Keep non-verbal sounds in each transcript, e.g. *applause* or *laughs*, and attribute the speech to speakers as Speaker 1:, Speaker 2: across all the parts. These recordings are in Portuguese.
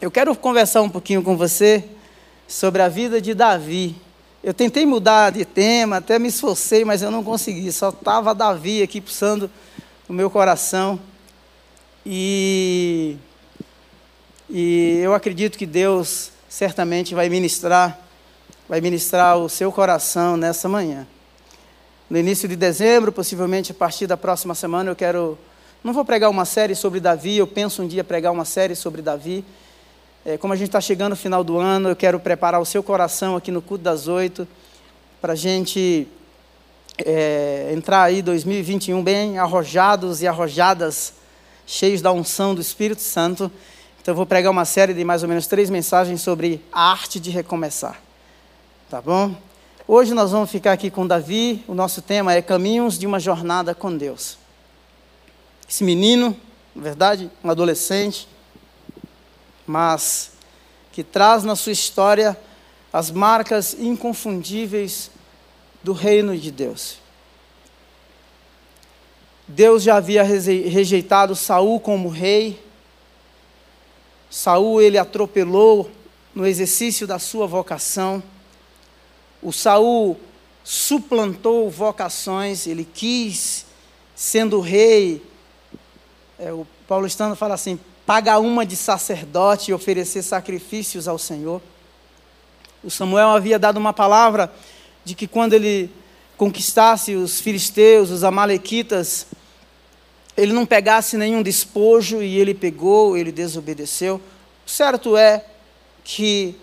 Speaker 1: Eu quero conversar um pouquinho com você sobre a vida de Davi. Eu tentei mudar de tema, até me esforcei, mas eu não consegui. Só estava Davi aqui pulsando o meu coração. E, e eu acredito que Deus certamente vai ministrar, vai ministrar o seu coração nessa manhã. No início de dezembro, possivelmente a partir da próxima semana, eu quero. Não vou pregar uma série sobre Davi, eu penso um dia pregar uma série sobre Davi é, como a gente está chegando no final do ano, eu quero preparar o seu coração aqui no culto das oito, para a gente é, entrar aí 2021 bem arrojados e arrojadas, cheios da unção do Espírito Santo. Então eu vou pregar uma série de mais ou menos três mensagens sobre a arte de recomeçar. Tá bom? Hoje nós vamos ficar aqui com Davi. O nosso tema é Caminhos de uma Jornada com Deus. Esse menino, na verdade, um adolescente, mas que traz na sua história as marcas inconfundíveis do reino de Deus. Deus já havia rejeitado Saul como rei. Saul ele atropelou no exercício da sua vocação. O Saul suplantou vocações, ele quis, sendo rei. É, o Paulo Estando fala assim: pagar uma de sacerdote e oferecer sacrifícios ao Senhor. O Samuel havia dado uma palavra de que quando ele conquistasse os filisteus, os amalequitas, ele não pegasse nenhum despojo e ele pegou, ele desobedeceu. O certo é que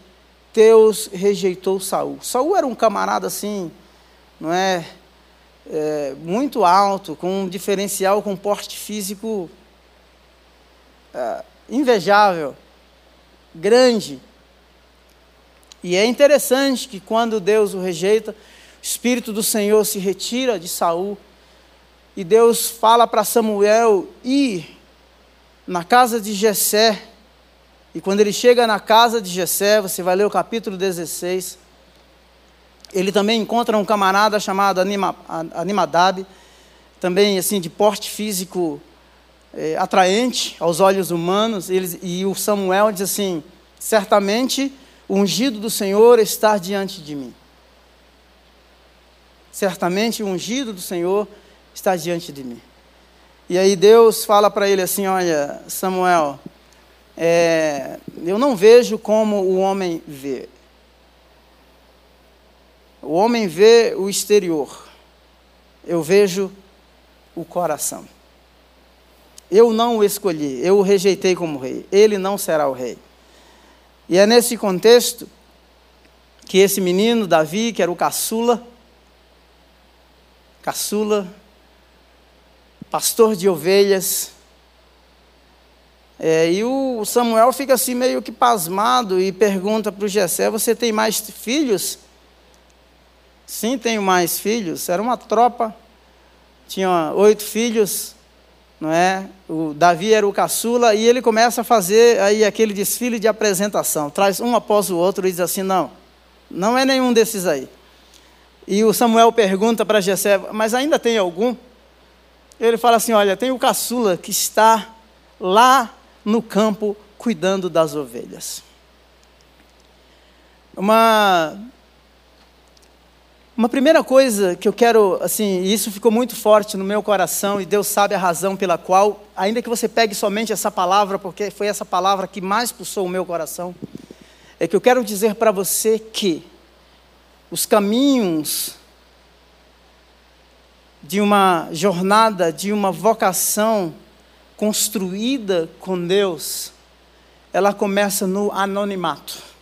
Speaker 1: Deus rejeitou Saul. Saul era um camarada assim, não é, é muito alto, com um diferencial, com um porte físico uh, invejável, grande. E é interessante que quando Deus o rejeita, o Espírito do Senhor se retira de Saul e Deus fala para Samuel ir na casa de Jessé. E quando ele chega na casa de Jessé, você vai ler o capítulo 16, ele também encontra um camarada chamado Anima, Animadab, também assim de porte físico é, atraente aos olhos humanos. Eles, e o Samuel diz assim: certamente o ungido do Senhor está diante de mim. Certamente o ungido do Senhor está diante de mim. E aí Deus fala para ele assim: Olha, Samuel, é, eu não vejo como o homem vê. O homem vê o exterior, eu vejo o coração. Eu não o escolhi, eu o rejeitei como rei. Ele não será o rei. E é nesse contexto que esse menino, Davi, que era o caçula, caçula, pastor de ovelhas, é, e o Samuel fica assim meio que pasmado e pergunta para o Jessé, você tem mais filhos? Sim, tenho mais filhos. Era uma tropa, tinha oito filhos, não é? O Davi era o caçula e ele começa a fazer aí aquele desfile de apresentação, traz um após o outro e diz assim: "Não, não é nenhum desses aí". E o Samuel pergunta para Jessé: "Mas ainda tem algum?" Ele fala assim: "Olha, tem o caçula que está lá no campo cuidando das ovelhas". Uma uma primeira coisa que eu quero, assim, e isso ficou muito forte no meu coração, e Deus sabe a razão pela qual, ainda que você pegue somente essa palavra, porque foi essa palavra que mais pulsou o meu coração, é que eu quero dizer para você que os caminhos de uma jornada, de uma vocação construída com Deus, ela começa no anonimato.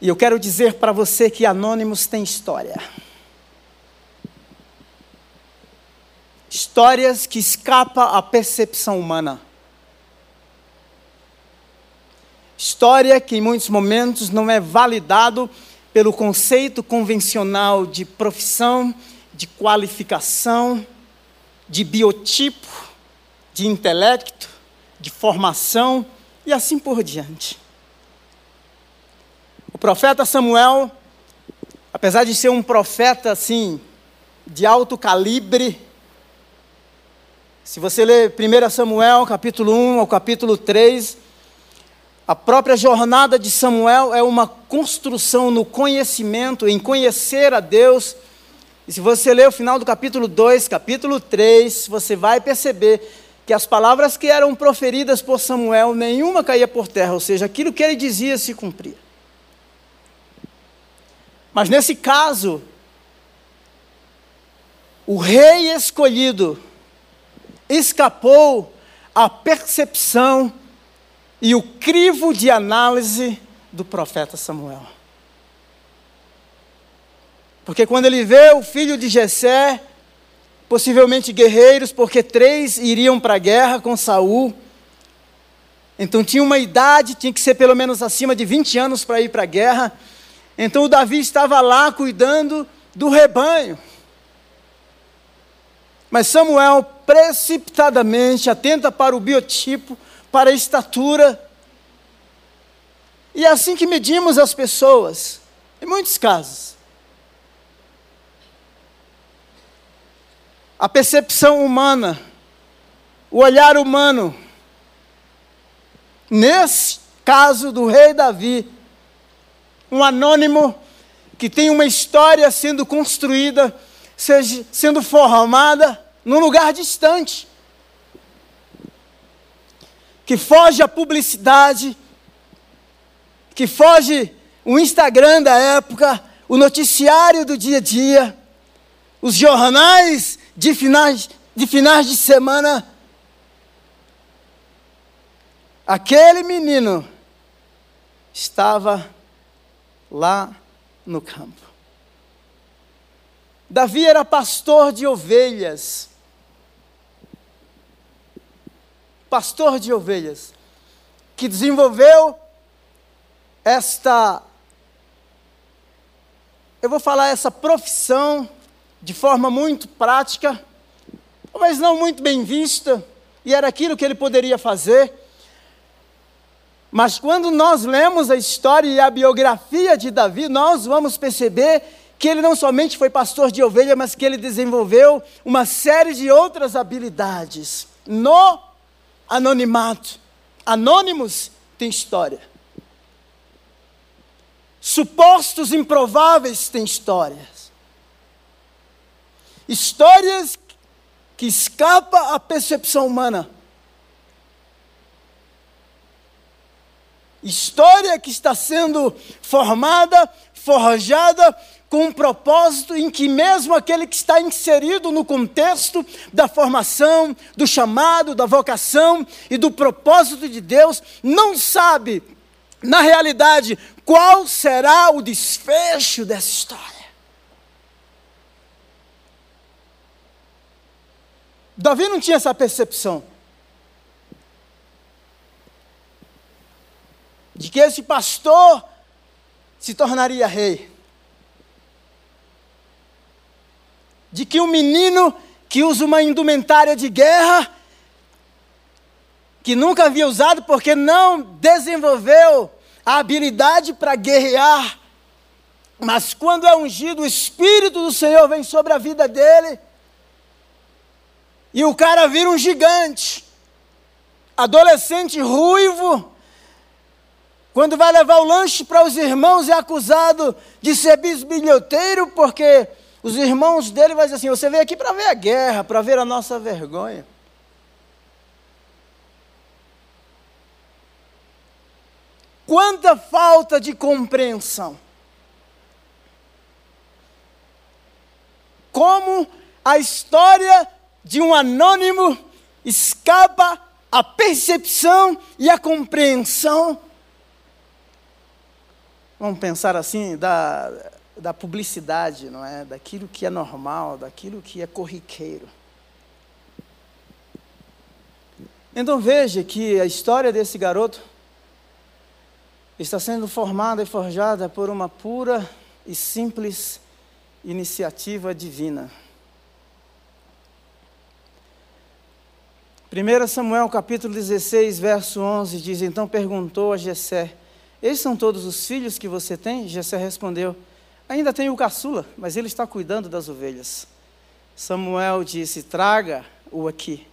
Speaker 1: E eu quero dizer para você que Anônimos tem história. Histórias que escapam à percepção humana. História que em muitos momentos não é validado pelo conceito convencional de profissão, de qualificação, de biotipo, de intelecto, de formação e assim por diante. Profeta Samuel, apesar de ser um profeta assim, de alto calibre, Se você ler 1 Samuel, capítulo 1 ao capítulo 3, a própria jornada de Samuel é uma construção no conhecimento, em conhecer a Deus. E se você ler o final do capítulo 2, capítulo 3, você vai perceber que as palavras que eram proferidas por Samuel, nenhuma caía por terra, ou seja, aquilo que ele dizia se cumpria. Mas nesse caso, o rei escolhido escapou à percepção e o crivo de análise do profeta Samuel. Porque quando ele vê o filho de Jessé, possivelmente guerreiros, porque três iriam para a guerra com Saul. Então tinha uma idade, tinha que ser pelo menos acima de 20 anos para ir para a guerra. Então o Davi estava lá cuidando do rebanho. Mas Samuel precipitadamente atenta para o biotipo, para a estatura. E é assim que medimos as pessoas, em muitos casos. A percepção humana, o olhar humano. Nesse caso do rei Davi, um anônimo que tem uma história sendo construída, seja, sendo formada num lugar distante que foge à publicidade, que foge o Instagram da época, o noticiário do dia a dia, os jornais de finais de, finais de semana. Aquele menino estava lá no campo. Davi era pastor de ovelhas. pastor de ovelhas, que desenvolveu esta, eu vou falar essa profissão de forma muito prática, mas não muito bem vista, e era aquilo que ele poderia fazer. Mas quando nós lemos a história e a biografia de Davi, nós vamos perceber que ele não somente foi pastor de ovelha, mas que ele desenvolveu uma série de outras habilidades no anonimato. Anônimos têm história. Supostos improváveis têm histórias. Histórias que escapam à percepção humana. História que está sendo formada, forjada com um propósito em que, mesmo aquele que está inserido no contexto da formação, do chamado, da vocação e do propósito de Deus, não sabe, na realidade, qual será o desfecho dessa história. Davi não tinha essa percepção. De que esse pastor se tornaria rei. de que um menino que usa uma indumentária de guerra, que nunca havia usado porque não desenvolveu a habilidade para guerrear, mas quando é ungido, o Espírito do Senhor vem sobre a vida dele, e o cara vira um gigante, adolescente ruivo, quando vai levar o lanche para os irmãos, é acusado de ser bisbilhoteiro, porque os irmãos dele vão dizer assim: você veio aqui para ver a guerra, para ver a nossa vergonha. Quanta falta de compreensão. Como a história de um anônimo escapa à percepção e à compreensão. Vamos pensar assim, da, da publicidade, não é? Daquilo que é normal, daquilo que é corriqueiro. Então veja que a história desse garoto está sendo formada e forjada por uma pura e simples iniciativa divina. 1 Samuel capítulo 16, verso 11 diz: Então perguntou a Jessé: Esses são todos os filhos que você tem? Jessé respondeu: Ainda tem o caçula, mas ele está cuidando das ovelhas. Samuel disse: Traga-o aqui.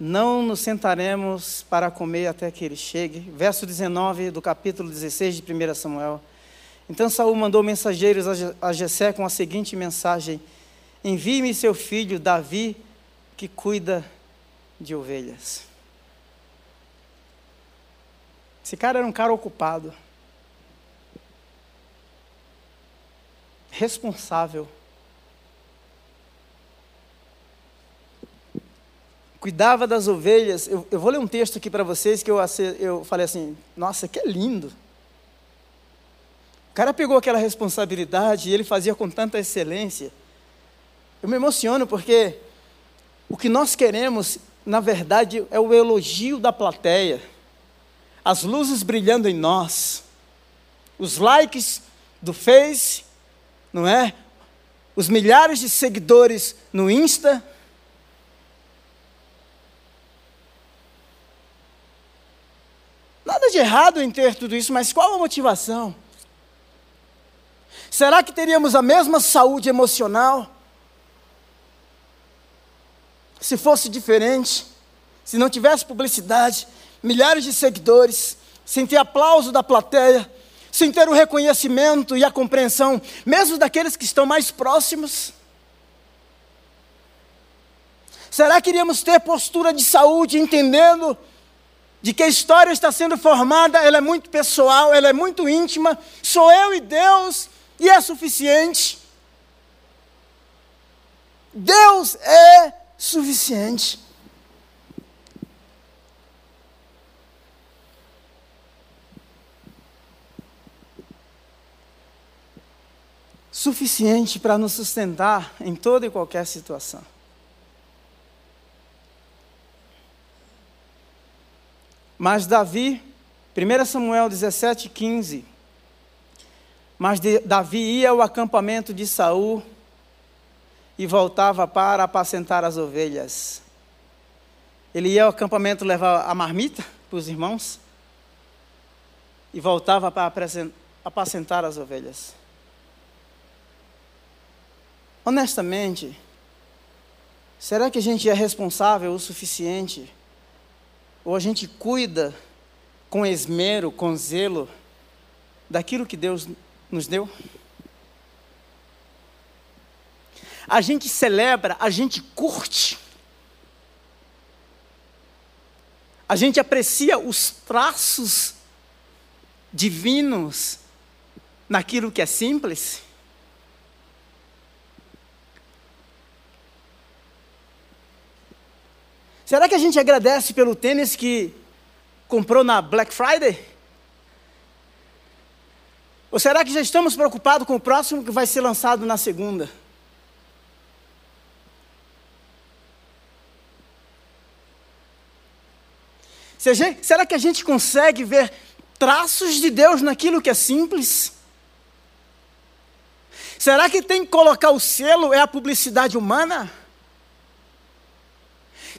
Speaker 1: não nos sentaremos para comer até que ele chegue. Verso 19 do capítulo 16 de 1 Samuel. Então Saul mandou mensageiros a Jessé com a seguinte mensagem: Envie-me seu filho Davi, que cuida de ovelhas. Esse cara era um cara ocupado, responsável. Cuidava das ovelhas. Eu, eu vou ler um texto aqui para vocês que eu, eu falei assim: nossa, que lindo. O cara pegou aquela responsabilidade e ele fazia com tanta excelência. Eu me emociono porque o que nós queremos, na verdade, é o elogio da plateia, as luzes brilhando em nós, os likes do Face, não é? Os milhares de seguidores no Insta. Nada de errado em ter tudo isso, mas qual a motivação? Será que teríamos a mesma saúde emocional? se fosse diferente, se não tivesse publicidade, milhares de seguidores, sem ter aplauso da plateia, sem ter o reconhecimento e a compreensão, mesmo daqueles que estão mais próximos? Será que iríamos ter postura de saúde, entendendo de que a história está sendo formada, ela é muito pessoal, ela é muito íntima, sou eu e Deus, e é suficiente? Deus é suficiente. Suficiente para nos sustentar em toda e qualquer situação. Mas Davi, 1 Samuel 17, 15. Mas Davi ia ao acampamento de Saul e voltava para apacentar as ovelhas. Ele ia ao acampamento levar a marmita para os irmãos e voltava para apacentar as ovelhas. Honestamente, será que a gente é responsável o suficiente? Ou a gente cuida com esmero, com zelo, daquilo que Deus nos deu? a gente celebra, a gente curte. A gente aprecia os traços divinos naquilo que é simples. Será que a gente agradece pelo tênis que comprou na Black Friday? Ou será que já estamos preocupados com o próximo que vai ser lançado na segunda? Será que a gente consegue ver traços de Deus naquilo que é simples? Será que tem que colocar o selo é a publicidade humana?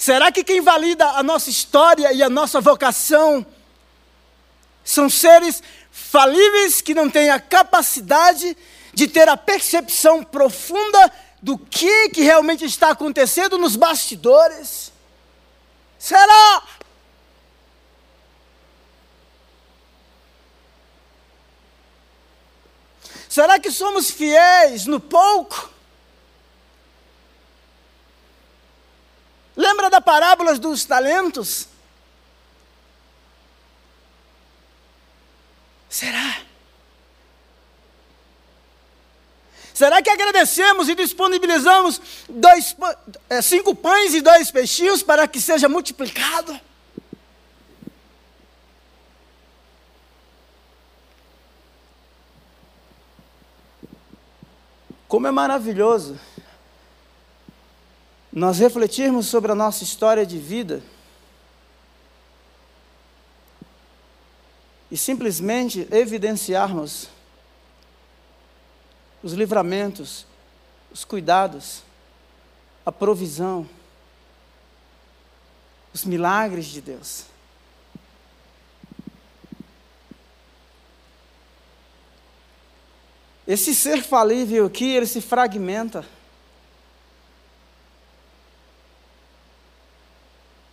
Speaker 1: Será que quem valida a nossa história e a nossa vocação são seres falíveis que não têm a capacidade de ter a percepção profunda do que, que realmente está acontecendo nos bastidores? Será? Será que somos fiéis no pouco? Lembra da parábola dos talentos? Será? Será que agradecemos e disponibilizamos dois, é, cinco pães e dois peixinhos para que seja multiplicado? Como é maravilhoso nós refletirmos sobre a nossa história de vida e simplesmente evidenciarmos os livramentos, os cuidados, a provisão, os milagres de Deus. Esse ser falível aqui, ele se fragmenta.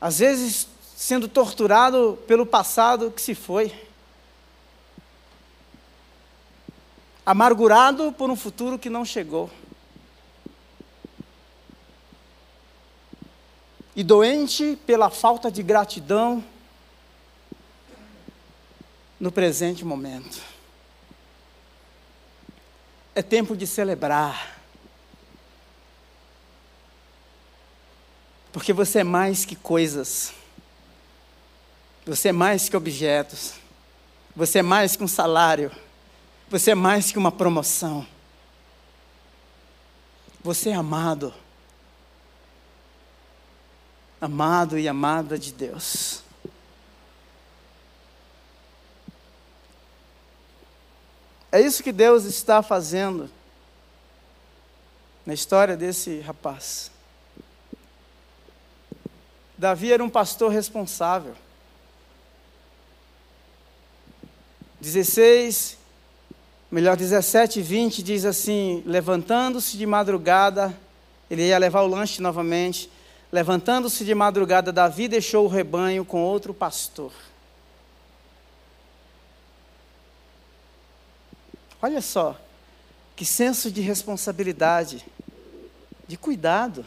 Speaker 1: Às vezes sendo torturado pelo passado que se foi, amargurado por um futuro que não chegou, e doente pela falta de gratidão no presente momento. É tempo de celebrar. Porque você é mais que coisas. Você é mais que objetos. Você é mais que um salário. Você é mais que uma promoção. Você é amado. Amado e amada de Deus. É isso que Deus está fazendo na história desse rapaz. Davi era um pastor responsável. 16, melhor 17 e 20 diz assim: Levantando-se de madrugada, ele ia levar o lanche novamente. Levantando-se de madrugada, Davi deixou o rebanho com outro pastor. Olha só, que senso de responsabilidade, de cuidado,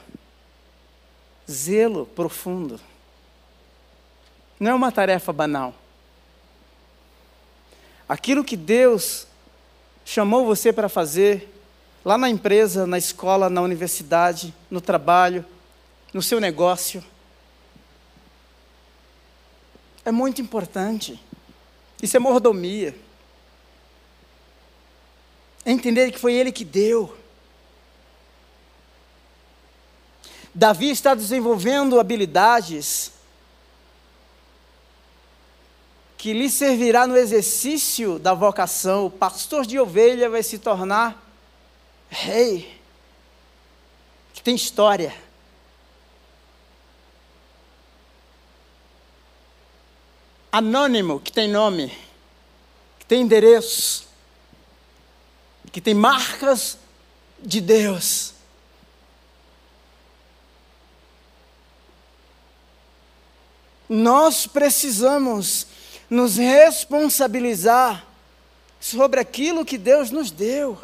Speaker 1: zelo profundo. Não é uma tarefa banal. Aquilo que Deus chamou você para fazer, lá na empresa, na escola, na universidade, no trabalho, no seu negócio, é muito importante. Isso é mordomia. É entender que foi Ele que deu. Davi está desenvolvendo habilidades que lhe servirá no exercício da vocação. O pastor de ovelha vai se tornar rei, que tem história. Anônimo, que tem nome, que tem endereço que tem marcas de Deus. Nós precisamos nos responsabilizar sobre aquilo que Deus nos deu.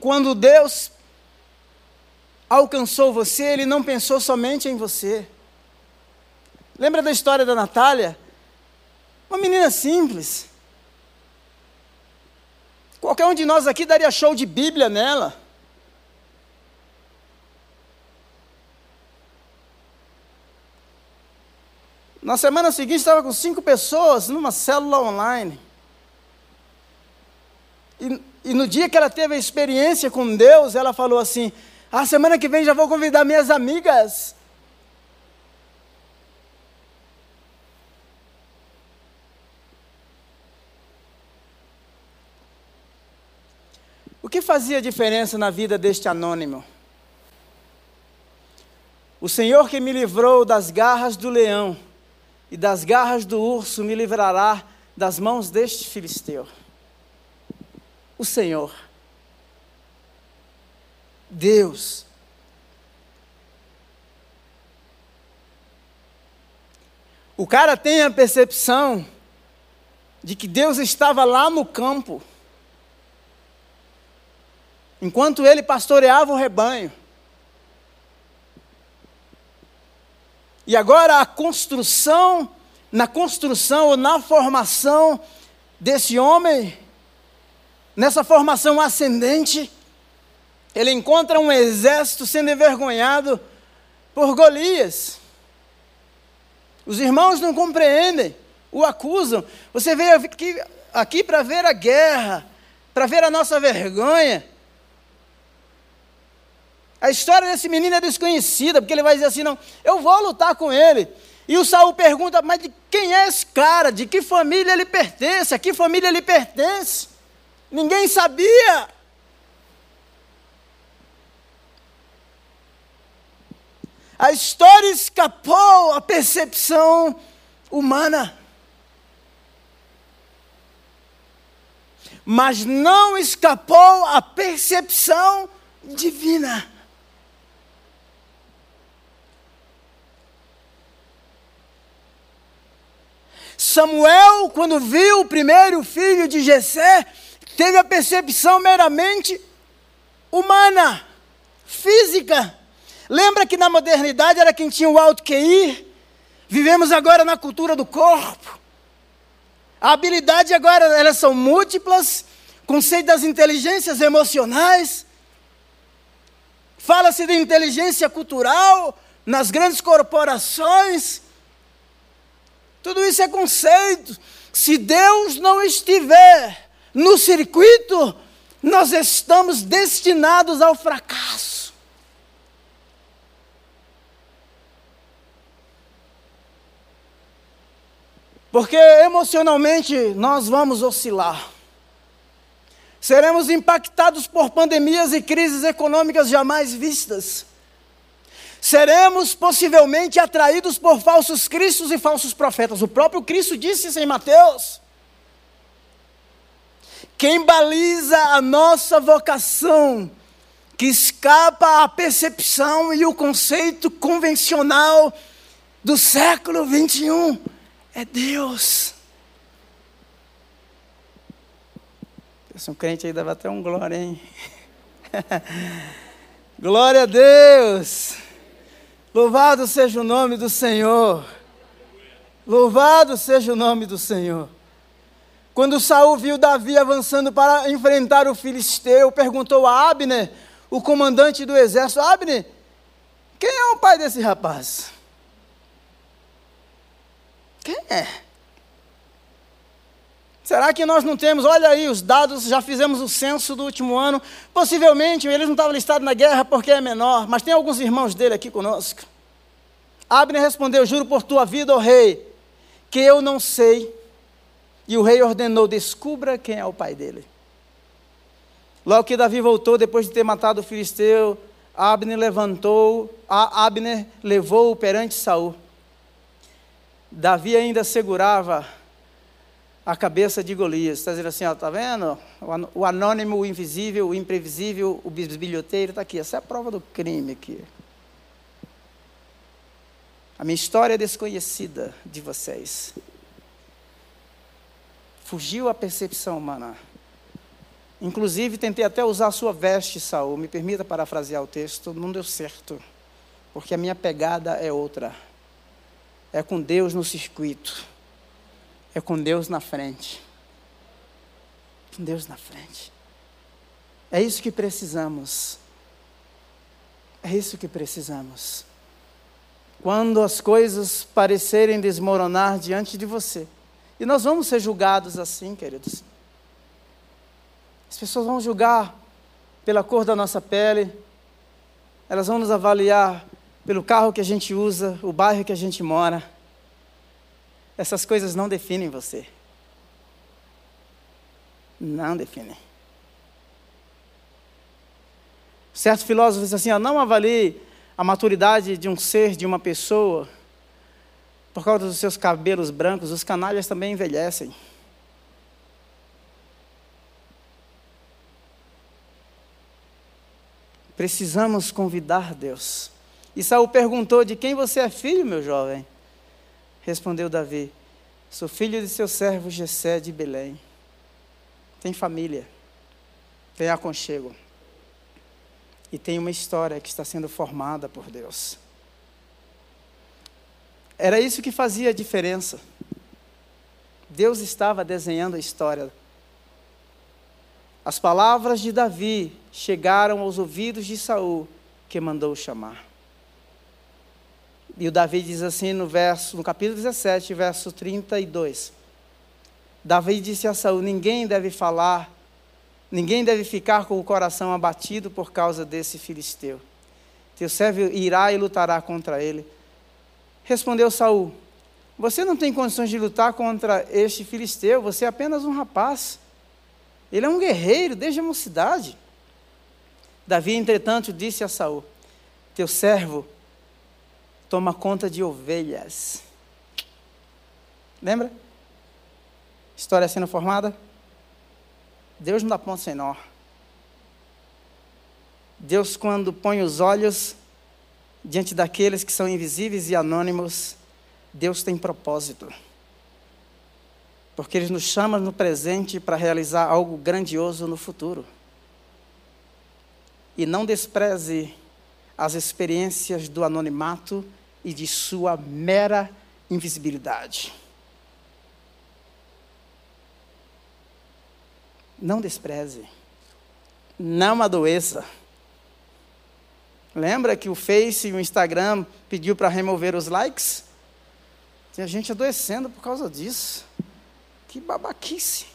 Speaker 1: Quando Deus alcançou você, Ele não pensou somente em você. Lembra da história da Natália? Uma menina simples. Qualquer um de nós aqui daria show de Bíblia nela. Na semana seguinte estava com cinco pessoas numa célula online. E, e, no dia que ela teve a experiência com Deus, ela falou assim: A semana que vem já vou convidar minhas amigas. O que fazia diferença na vida deste anônimo? O Senhor que me livrou das garras do leão e das garras do urso me livrará das mãos deste filisteu. O Senhor, Deus, o cara tem a percepção de que Deus estava lá no campo enquanto ele pastoreava o rebanho. E agora a construção, na construção ou na formação desse homem, nessa formação ascendente, ele encontra um exército sendo envergonhado por Golias. Os irmãos não compreendem, o acusam. Você veio aqui, aqui para ver a guerra, para ver a nossa vergonha. A história desse menino é desconhecida, porque ele vai dizer assim: não, eu vou lutar com ele. E o Saul pergunta: mas de quem é esse cara? De que família ele pertence? A que família ele pertence? Ninguém sabia. A história escapou à percepção humana. Mas não escapou à percepção divina. Samuel, quando viu o primeiro filho de Jessé, teve a percepção meramente humana, física. Lembra que na modernidade era quem tinha o alto QI? Vivemos agora na cultura do corpo. A habilidade agora, elas são múltiplas, conceito das inteligências emocionais. Fala-se de inteligência cultural nas grandes corporações. Tudo isso é conceito. Se Deus não estiver no circuito, nós estamos destinados ao fracasso. Porque emocionalmente nós vamos oscilar. Seremos impactados por pandemias e crises econômicas jamais vistas. Seremos possivelmente atraídos por falsos cristos e falsos profetas. O próprio Cristo disse isso em Mateus. Quem baliza a nossa vocação, que escapa à percepção e o conceito convencional do século 21, é Deus. Se um crente aí dava até um glória, hein? *laughs* glória a Deus! Louvado seja o nome do Senhor. Louvado seja o nome do Senhor. Quando Saul viu Davi avançando para enfrentar o filisteu, perguntou a Abner, o comandante do exército: Abner, quem é o pai desse rapaz? Quem é? Será que nós não temos? Olha aí os dados, já fizemos o censo do último ano. Possivelmente eles não estavam listados na guerra porque é menor, mas tem alguns irmãos dele aqui conosco. Abner respondeu: Juro por tua vida, ó rei, que eu não sei. E o rei ordenou: Descubra quem é o pai dele. Logo que Davi voltou, depois de ter matado o filisteu, Abner levantou, Abner levou-o perante Saul. Davi ainda segurava a cabeça de Golias. Está dizendo assim, está vendo? O anônimo, o invisível, o imprevisível, o bisbilhoteiro está aqui. Essa é a prova do crime aqui. A minha história é desconhecida de vocês. Fugiu a percepção humana. Inclusive, tentei até usar a sua veste, Saul. Me permita parafrasear o texto, não deu certo. Porque a minha pegada é outra é com Deus no circuito, é com Deus na frente. Com Deus na frente. É isso que precisamos. É isso que precisamos. Quando as coisas parecerem desmoronar diante de você, e nós vamos ser julgados assim, queridos. As pessoas vão julgar pela cor da nossa pele, elas vão nos avaliar pelo carro que a gente usa, o bairro que a gente mora. Essas coisas não definem você. Não definem. Certo filósofo diz assim: ó, não avalie a maturidade de um ser, de uma pessoa, por causa dos seus cabelos brancos, os canalhas também envelhecem. Precisamos convidar Deus e Saul perguntou: De quem você é filho, meu jovem? Respondeu Davi: Sou filho de seu servo Jessé de Belém. Tem família, tem aconchego. E tem uma história que está sendo formada por Deus. Era isso que fazia a diferença. Deus estava desenhando a história. As palavras de Davi chegaram aos ouvidos de Saul, que mandou chamar. E o Davi diz assim no verso, no capítulo 17, verso 32. Davi disse a Saul: Ninguém deve falar, ninguém deve ficar com o coração abatido por causa desse filisteu. Teu servo irá e lutará contra ele. Respondeu Saul: Você não tem condições de lutar contra este filisteu, você é apenas um rapaz. Ele é um guerreiro desde a mocidade. Davi, entretanto, disse a Saul: Teu servo toma conta de ovelhas. Lembra? História sendo formada? Deus não dá ponto sem nó. Deus, quando põe os olhos diante daqueles que são invisíveis e anônimos, Deus tem propósito. Porque Ele nos chama no presente para realizar algo grandioso no futuro. E não despreze as experiências do anonimato e de sua mera invisibilidade. Não despreze. Não adoeça. Lembra que o Face e o Instagram pediu para remover os likes? Tem gente adoecendo por causa disso. Que babaquice.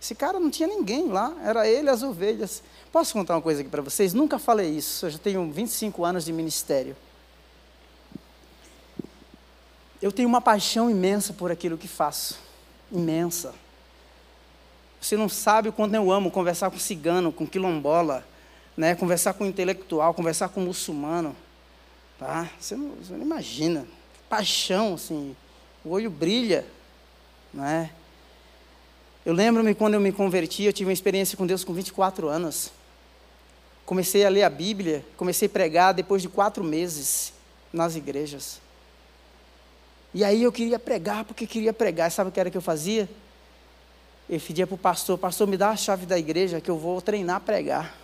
Speaker 1: Esse cara não tinha ninguém lá, era ele as ovelhas. Posso contar uma coisa aqui para vocês? Nunca falei isso, eu já tenho 25 anos de ministério. Eu tenho uma paixão imensa por aquilo que faço. Imensa. Você não sabe o quanto eu amo conversar com cigano, com quilombola, né? conversar com intelectual, conversar com muçulmano. Tá? Você, não, você não imagina. Paixão, assim. O olho brilha. Né? Eu lembro-me quando eu me converti, eu tive uma experiência com Deus com 24 anos. Comecei a ler a Bíblia, comecei a pregar depois de quatro meses nas igrejas. E aí eu queria pregar, porque queria pregar. Sabe o que era que eu fazia? Eu pedia para o pastor, pastor, me dá a chave da igreja que eu vou treinar a pregar.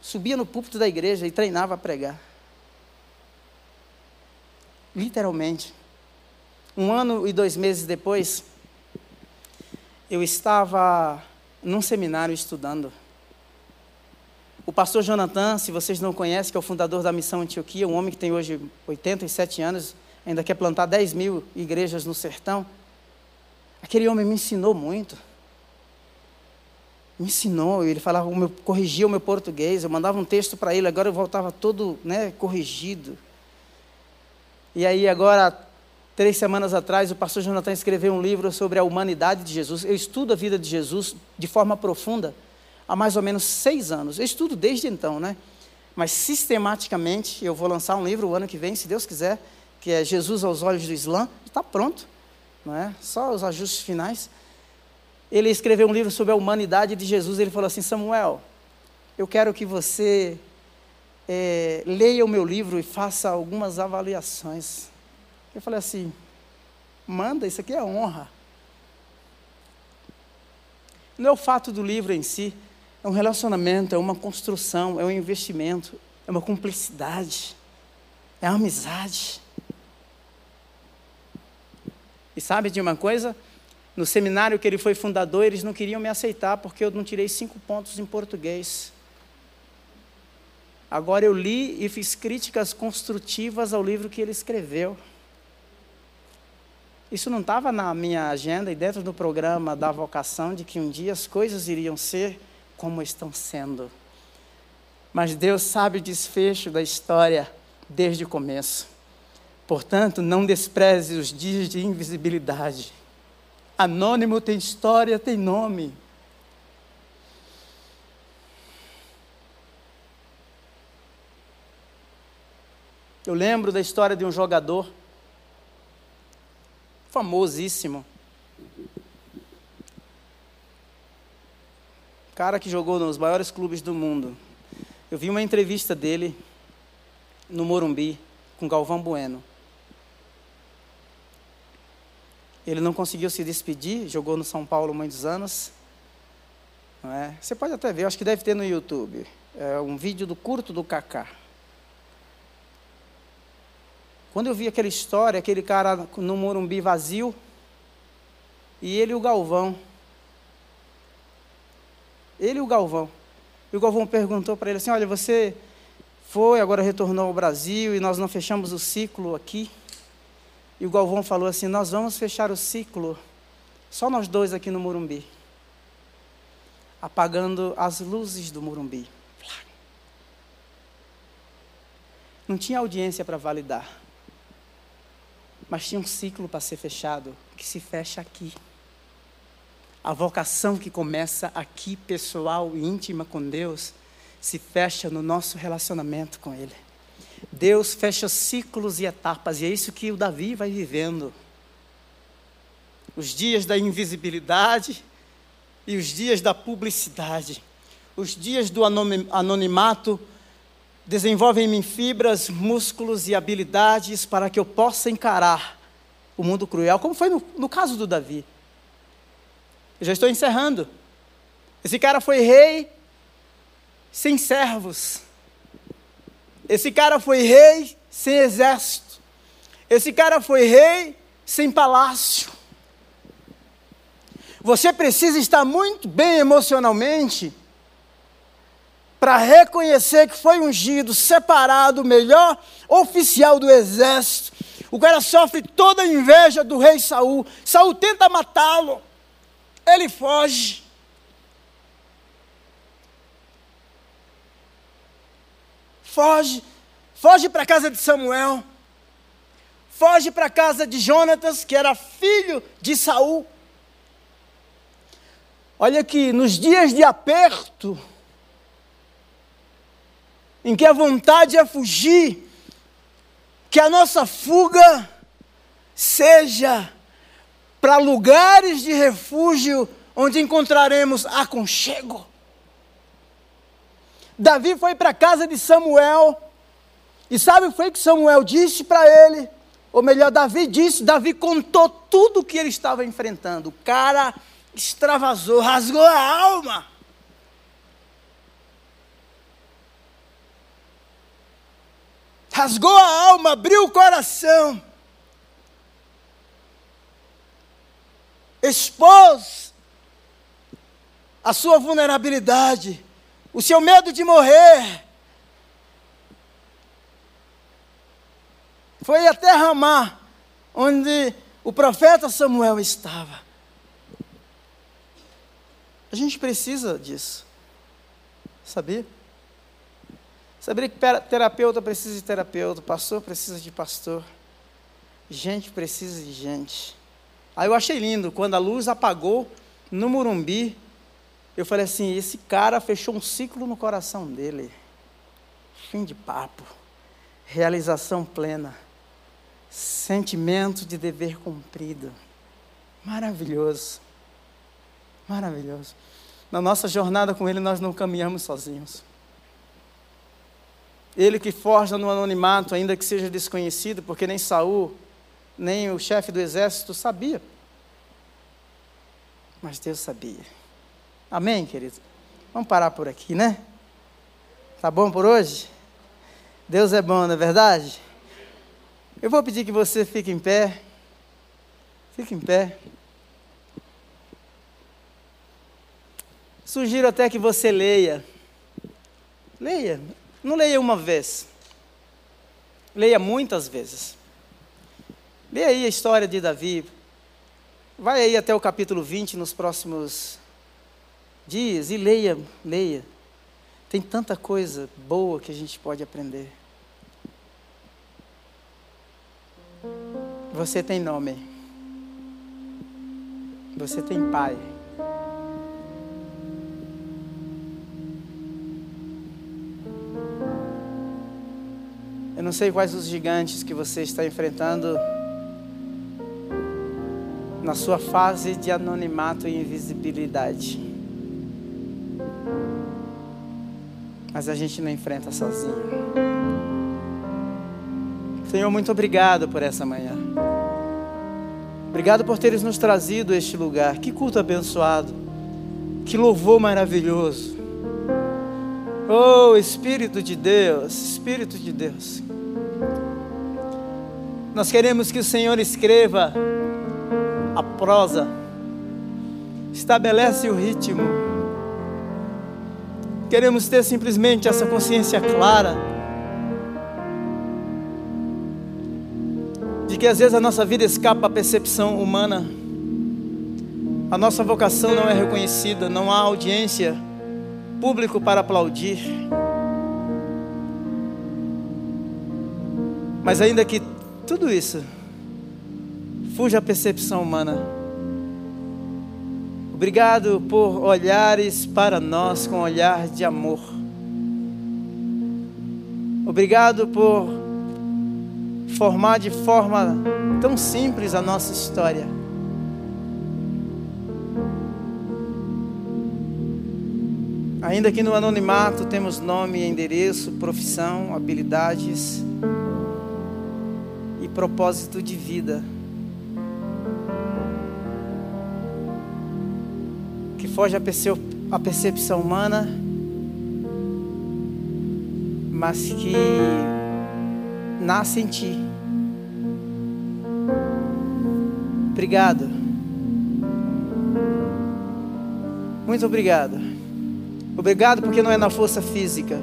Speaker 1: Subia no púlpito da igreja e treinava a pregar. Literalmente. Um ano e dois meses depois, eu estava num seminário estudando. O pastor Jonathan, se vocês não conhecem, que é o fundador da Missão Antioquia, um homem que tem hoje 87 anos, ainda quer plantar 10 mil igrejas no sertão. Aquele homem me ensinou muito. Me ensinou, ele falava, corrigia o meu português, eu mandava um texto para ele, agora eu voltava todo né, corrigido. E aí, agora, três semanas atrás, o pastor Jonathan escreveu um livro sobre a humanidade de Jesus. Eu estudo a vida de Jesus de forma profunda há mais ou menos seis anos. Eu estudo desde então, né? Mas sistematicamente, eu vou lançar um livro o ano que vem, se Deus quiser, que é Jesus aos Olhos do Islã. Está pronto não é? só os ajustes finais. Ele escreveu um livro sobre a humanidade de Jesus. Ele falou assim: Samuel, eu quero que você é, leia o meu livro e faça algumas avaliações. Eu falei assim: manda, isso aqui é honra. Não é o fato do livro em si, é um relacionamento, é uma construção, é um investimento, é uma cumplicidade, é uma amizade. E sabe de uma coisa? No seminário que ele foi fundador, eles não queriam me aceitar porque eu não tirei cinco pontos em português. Agora eu li e fiz críticas construtivas ao livro que ele escreveu. Isso não estava na minha agenda e dentro do programa da vocação de que um dia as coisas iriam ser como estão sendo. Mas Deus sabe o desfecho da história desde o começo. Portanto, não despreze os dias de invisibilidade. Anônimo tem história, tem nome. Eu lembro da história de um jogador famosíssimo. Cara que jogou nos maiores clubes do mundo. Eu vi uma entrevista dele no Morumbi com Galvão Bueno. Ele não conseguiu se despedir, jogou no São Paulo muitos anos. É? Você pode até ver, acho que deve ter no YouTube. É um vídeo do curto do Kaká. Quando eu vi aquela história, aquele cara no Morumbi vazio, e ele e o Galvão. Ele e o Galvão. E o Galvão perguntou para ele assim: Olha, você foi, agora retornou ao Brasil e nós não fechamos o ciclo aqui. E o Galvão falou assim: Nós vamos fechar o ciclo, só nós dois aqui no Morumbi, apagando as luzes do Morumbi. Não tinha audiência para validar, mas tinha um ciclo para ser fechado, que se fecha aqui. A vocação que começa aqui, pessoal e íntima com Deus, se fecha no nosso relacionamento com Ele. Deus fecha ciclos e etapas, e é isso que o Davi vai vivendo. Os dias da invisibilidade e os dias da publicidade, os dias do anonimato, desenvolvem em mim fibras, músculos e habilidades para que eu possa encarar o mundo cruel, como foi no, no caso do Davi. Eu já estou encerrando. Esse cara foi rei sem servos. Esse cara foi rei sem exército. Esse cara foi rei sem palácio. Você precisa estar muito bem emocionalmente para reconhecer que foi ungido, separado, o melhor oficial do exército. O cara sofre toda a inveja do rei Saul. Saul tenta matá-lo. Ele foge. Foge. Foge para a casa de Samuel. Foge para a casa de Jonatas, que era filho de Saul. Olha que nos dias de aperto, em que a vontade é fugir, que a nossa fuga seja para lugares de refúgio onde encontraremos aconchego. Davi foi para a casa de Samuel, e sabe o que foi que Samuel disse para ele? Ou melhor, Davi disse, Davi contou tudo o que ele estava enfrentando. O cara extravasou, rasgou a alma. Rasgou a alma, abriu o coração. Expôs a sua vulnerabilidade, o seu medo de morrer. Foi até Ramá, onde o profeta Samuel estava. A gente precisa disso. Sabia? Sabia que terapeuta precisa de terapeuta, pastor precisa de pastor, gente precisa de gente. Aí eu achei lindo, quando a luz apagou no Murumbi, eu falei assim: esse cara fechou um ciclo no coração dele. Fim de papo, realização plena, sentimento de dever cumprido. Maravilhoso. Maravilhoso. Na nossa jornada com Ele, nós não caminhamos sozinhos. Ele que forja no anonimato, ainda que seja desconhecido, porque nem Saul, nem o chefe do exército sabia. Mas Deus sabia. Amém, querido? Vamos parar por aqui, né? Tá bom por hoje? Deus é bom, não é verdade? Eu vou pedir que você fique em pé. Fique em pé. Sugiro até que você leia. Leia. Não leia uma vez. Leia muitas vezes. Leia aí a história de Davi. Vai aí até o capítulo 20 nos próximos dias e leia, leia. Tem tanta coisa boa que a gente pode aprender. Você tem nome. Você tem pai. Eu não sei quais os gigantes que você está enfrentando na sua fase de anonimato e invisibilidade. Mas a gente não enfrenta sozinho. Senhor, muito obrigado por essa manhã. Obrigado por teres nos trazido a este lugar. Que culto abençoado. Que louvor maravilhoso. Oh, Espírito de Deus, Espírito de Deus. Nós queremos que o Senhor escreva a prosa, estabelece o ritmo. Queremos ter simplesmente essa consciência clara de que às vezes a nossa vida escapa à percepção humana, a nossa vocação não é reconhecida, não há audiência, público para aplaudir. Mas ainda que tudo isso fuja a percepção humana. Obrigado por olhares para nós com olhar de amor. Obrigado por formar de forma tão simples a nossa história. Ainda que no anonimato temos nome, endereço, profissão, habilidades e propósito de vida. Foge a percepção humana, mas que nasce em ti. Obrigado. Muito obrigado. Obrigado porque não é na força física.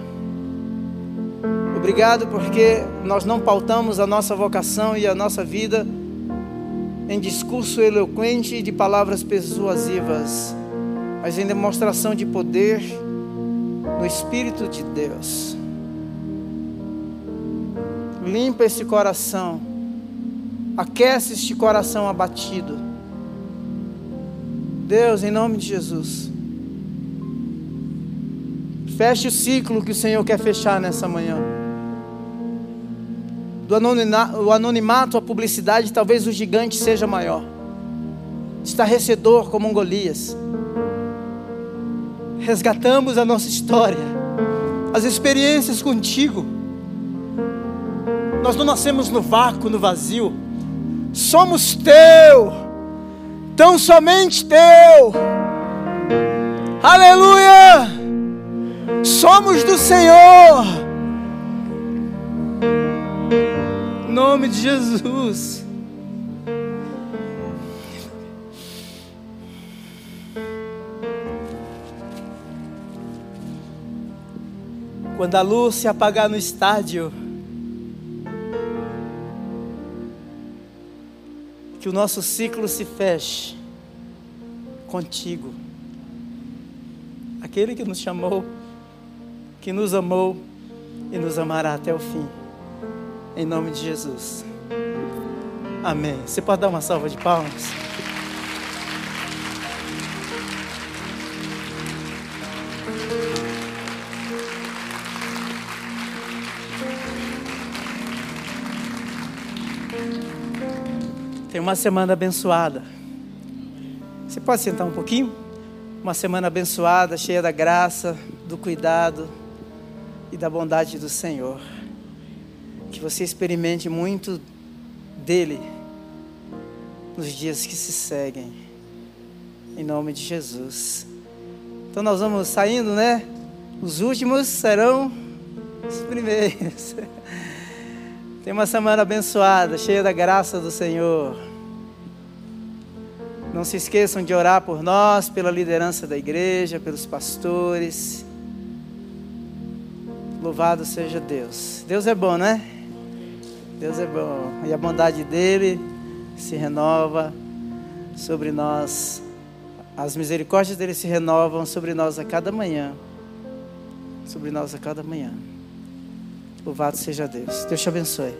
Speaker 1: Obrigado porque nós não pautamos a nossa vocação e a nossa vida em discurso eloquente e de palavras persuasivas, mas em demonstração de poder no Espírito de Deus. Limpa esse coração, aquece este coração abatido. Deus, em nome de Jesus. Feche o ciclo que o Senhor quer fechar nessa manhã. Do anonimato à publicidade, talvez o gigante seja maior. Estarrecedor como um Golias. Resgatamos a nossa história, as experiências contigo. Nós não nascemos no vácuo, no vazio. Somos teu, tão somente teu. Aleluia! somos do Senhor. Em nome de Jesus. Quando a luz se apagar no estádio, que o nosso ciclo se feche contigo. Aquele que nos chamou que nos amou e nos amará até o fim. Em nome de Jesus. Amém. Você pode dar uma salva de palmas? Tem uma semana abençoada. Você pode sentar um pouquinho? Uma semana abençoada, cheia da graça, do cuidado e da bondade do Senhor. Que você experimente muito dele nos dias que se seguem. Em nome de Jesus. Então nós vamos saindo, né? Os últimos serão os primeiros. *laughs* Tem uma semana abençoada, cheia da graça do Senhor. Não se esqueçam de orar por nós, pela liderança da igreja, pelos pastores. Louvado seja Deus. Deus é bom, né? Deus é bom. E a bondade dele se renova sobre nós. As misericórdias dele se renovam sobre nós a cada manhã. Sobre nós a cada manhã. Louvado seja Deus. Deus te abençoe.